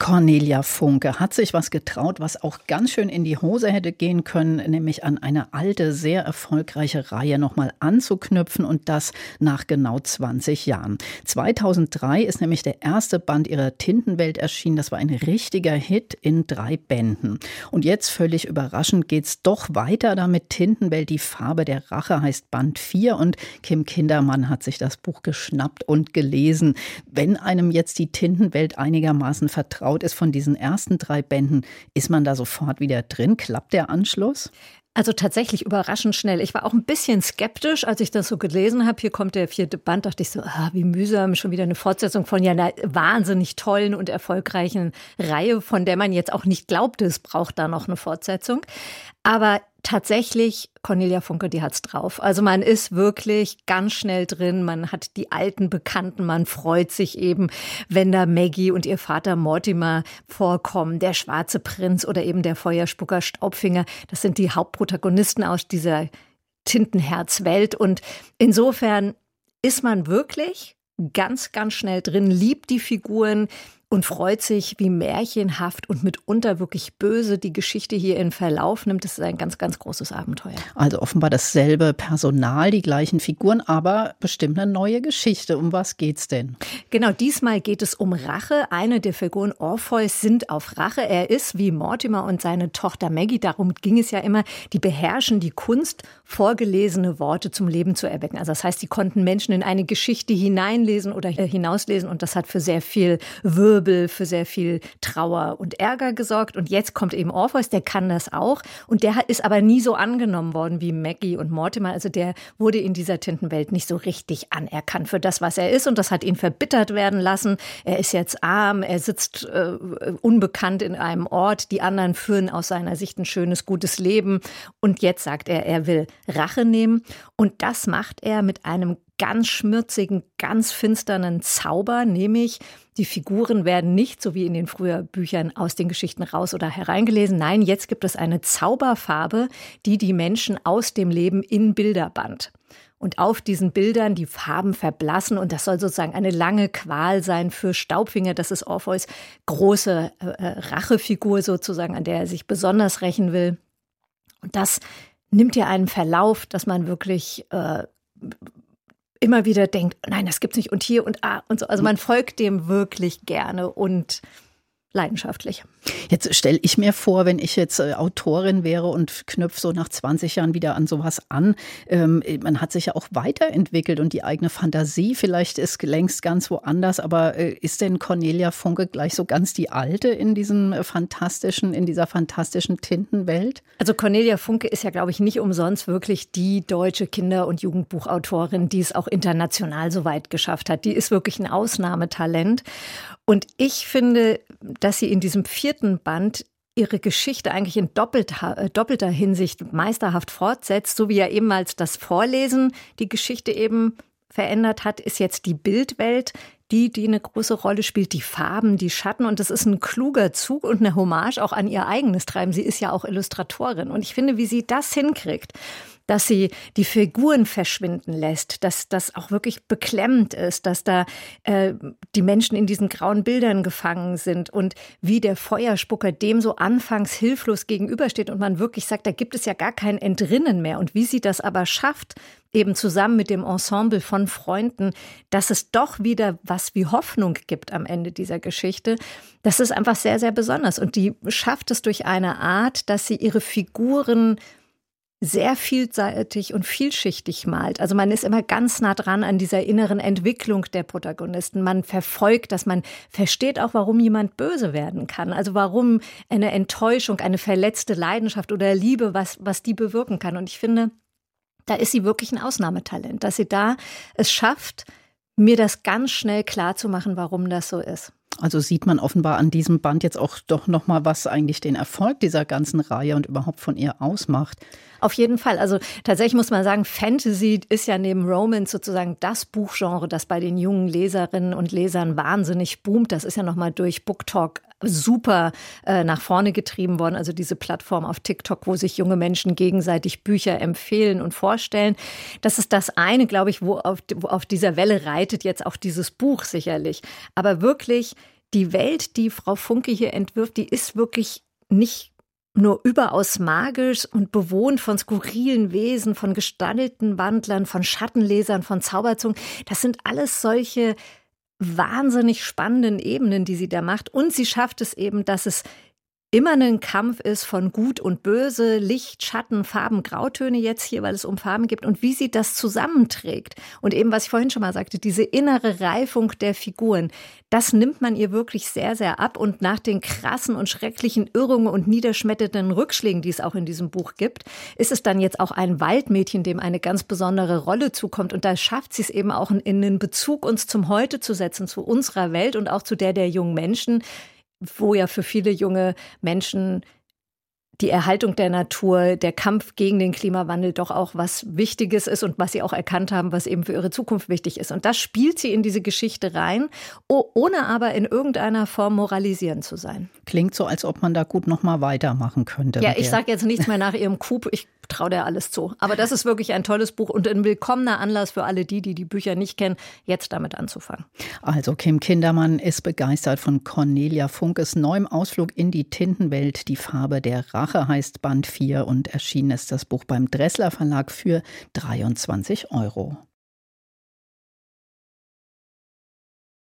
Cornelia Funke hat sich was getraut, was auch ganz schön in die Hose hätte gehen können, nämlich an eine alte, sehr erfolgreiche Reihe nochmal anzuknüpfen und das nach genau 20 Jahren. 2003 ist nämlich der erste Band ihrer Tintenwelt erschienen. Das war ein richtiger Hit in drei Bänden. Und jetzt völlig überraschend geht's doch weiter damit. Tintenwelt, die Farbe der Rache heißt Band 4 und Kim Kindermann hat sich das Buch geschnappt und gelesen. Wenn einem jetzt die Tintenwelt einigermaßen vertraut, vertraut ist von diesen ersten drei Bänden, ist man da sofort wieder drin? Klappt der Anschluss? Also tatsächlich überraschend schnell. Ich war auch ein bisschen skeptisch, als ich das so gelesen habe. Hier kommt der vierte Band, dachte ich so, ah, wie mühsam, schon wieder eine Fortsetzung von ja einer wahnsinnig tollen und erfolgreichen Reihe, von der man jetzt auch nicht glaubte, es braucht da noch eine Fortsetzung. Aber tatsächlich, Cornelia Funke, die hat's drauf. Also man ist wirklich ganz schnell drin, man hat die alten Bekannten, man freut sich eben, wenn da Maggie und ihr Vater Mortimer vorkommen, der schwarze Prinz oder eben der Feuerspucker Staubfinger. Das sind die Hauptprotagonisten aus dieser Tintenherzwelt. Und insofern ist man wirklich ganz, ganz schnell drin, liebt die Figuren, und freut sich, wie märchenhaft und mitunter wirklich böse die Geschichte hier in Verlauf nimmt. Das ist ein ganz, ganz großes Abenteuer. Also offenbar dasselbe Personal, die gleichen Figuren, aber bestimmt eine neue Geschichte. Um was geht's denn? Genau, diesmal geht es um Rache. Eine der Figuren Orpheus sind auf Rache. Er ist wie Mortimer und seine Tochter Maggie, darum ging es ja immer, die beherrschen die Kunst, vorgelesene Worte zum Leben zu erwecken. Also das heißt, sie konnten Menschen in eine Geschichte hineinlesen oder hinauslesen und das hat für sehr viel Wirbel Wirbel, für sehr viel Trauer und Ärger gesorgt. Und jetzt kommt eben Orpheus, der kann das auch. Und der ist aber nie so angenommen worden wie Maggie und Mortimer. Also der wurde in dieser Tintenwelt nicht so richtig anerkannt für das, was er ist. Und das hat ihn verbittert werden lassen. Er ist jetzt arm, er sitzt äh, unbekannt in einem Ort. Die anderen führen aus seiner Sicht ein schönes, gutes Leben. Und jetzt sagt er, er will Rache nehmen. Und das macht er mit einem ganz schmürzigen, ganz finsternen Zauber, nämlich die Figuren werden nicht, so wie in den früheren Büchern, aus den Geschichten raus oder hereingelesen. Nein, jetzt gibt es eine Zauberfarbe, die die Menschen aus dem Leben in Bilder band. Und auf diesen Bildern die Farben verblassen und das soll sozusagen eine lange Qual sein für Staubfinger. Das ist Orpheus große äh, äh Rachefigur sozusagen, an der er sich besonders rächen will. Und das nimmt ja einen Verlauf, dass man wirklich äh, immer wieder denkt, nein, das gibt's nicht und hier und ah und so. Also man folgt dem wirklich gerne und leidenschaftlich. Jetzt stelle ich mir vor, wenn ich jetzt äh, Autorin wäre und knüpfe so nach 20 Jahren wieder an sowas an. Ähm, man hat sich ja auch weiterentwickelt und die eigene Fantasie vielleicht ist längst ganz woanders. Aber äh, ist denn Cornelia Funke gleich so ganz die alte in diesem äh, fantastischen, in dieser fantastischen Tintenwelt? Also Cornelia Funke ist ja, glaube ich, nicht umsonst wirklich die deutsche Kinder- und Jugendbuchautorin, die es auch international so weit geschafft hat. Die ist wirklich ein Ausnahmetalent. Und ich finde, dass sie in diesem vierten Band ihre Geschichte eigentlich in doppelter, äh, doppelter Hinsicht meisterhaft fortsetzt, so wie ja ebenfalls das Vorlesen die Geschichte eben verändert hat, ist jetzt die Bildwelt die, die eine große Rolle spielt, die Farben, die Schatten. Und das ist ein kluger Zug und eine Hommage auch an ihr eigenes Treiben. Sie ist ja auch Illustratorin. Und ich finde, wie sie das hinkriegt, dass sie die Figuren verschwinden lässt, dass das auch wirklich beklemmend ist, dass da äh, die Menschen in diesen grauen Bildern gefangen sind und wie der Feuerspucker dem so anfangs hilflos gegenübersteht und man wirklich sagt, da gibt es ja gar kein Entrinnen mehr. Und wie sie das aber schafft, eben zusammen mit dem Ensemble von Freunden, dass es doch wieder was wie Hoffnung gibt am Ende dieser Geschichte. Das ist einfach sehr, sehr besonders. Und die schafft es durch eine Art, dass sie ihre Figuren sehr vielseitig und vielschichtig malt. Also man ist immer ganz nah dran an dieser inneren Entwicklung der Protagonisten. Man verfolgt das, man versteht auch, warum jemand böse werden kann. Also warum eine Enttäuschung, eine verletzte Leidenschaft oder Liebe, was, was die bewirken kann. Und ich finde, da ist sie wirklich ein Ausnahmetalent, dass sie da es schafft, mir das ganz schnell klar zu machen, warum das so ist. Also sieht man offenbar an diesem Band jetzt auch doch noch mal, was eigentlich den Erfolg dieser ganzen Reihe und überhaupt von ihr ausmacht. Auf jeden Fall. Also tatsächlich muss man sagen, Fantasy ist ja neben Romance sozusagen das Buchgenre, das bei den jungen Leserinnen und Lesern wahnsinnig boomt. Das ist ja nochmal durch BookTalk super äh, nach vorne getrieben worden. Also diese Plattform auf TikTok, wo sich junge Menschen gegenseitig Bücher empfehlen und vorstellen. Das ist das eine, glaube ich, wo auf, wo auf dieser Welle reitet jetzt auch dieses Buch sicherlich. Aber wirklich, die Welt, die Frau Funke hier entwirft, die ist wirklich nicht nur überaus magisch und bewohnt von skurrilen Wesen, von gestalteten Wandlern, von Schattenlesern, von Zauberzungen. Das sind alles solche wahnsinnig spannenden Ebenen, die sie da macht. Und sie schafft es eben, dass es immer ein Kampf ist von Gut und Böse, Licht, Schatten, Farben, Grautöne jetzt hier, weil es um Farben gibt und wie sie das zusammenträgt. Und eben, was ich vorhin schon mal sagte, diese innere Reifung der Figuren, das nimmt man ihr wirklich sehr, sehr ab. Und nach den krassen und schrecklichen Irrungen und niederschmetternden Rückschlägen, die es auch in diesem Buch gibt, ist es dann jetzt auch ein Waldmädchen, dem eine ganz besondere Rolle zukommt. Und da schafft sie es eben auch in den Bezug uns zum Heute zu setzen, zu unserer Welt und auch zu der der jungen Menschen, wo ja für viele junge Menschen die Erhaltung der Natur, der Kampf gegen den Klimawandel doch auch was Wichtiges ist und was sie auch erkannt haben, was eben für ihre Zukunft wichtig ist. Und das spielt sie in diese Geschichte rein, ohne aber in irgendeiner Form moralisieren zu sein. Klingt so, als ob man da gut noch mal weitermachen könnte. Ja, ich sage jetzt nichts mehr nach ihrem Coup. Ich traue dir alles zu. Aber das ist wirklich ein tolles Buch und ein willkommener Anlass für alle die, die die Bücher nicht kennen, jetzt damit anzufangen. Also Kim Kindermann ist begeistert von Cornelia Funkes neuem Ausflug in die Tintenwelt. Die Farbe der Rache heißt Band 4 und erschienen ist das Buch beim Dressler Verlag für 23 Euro.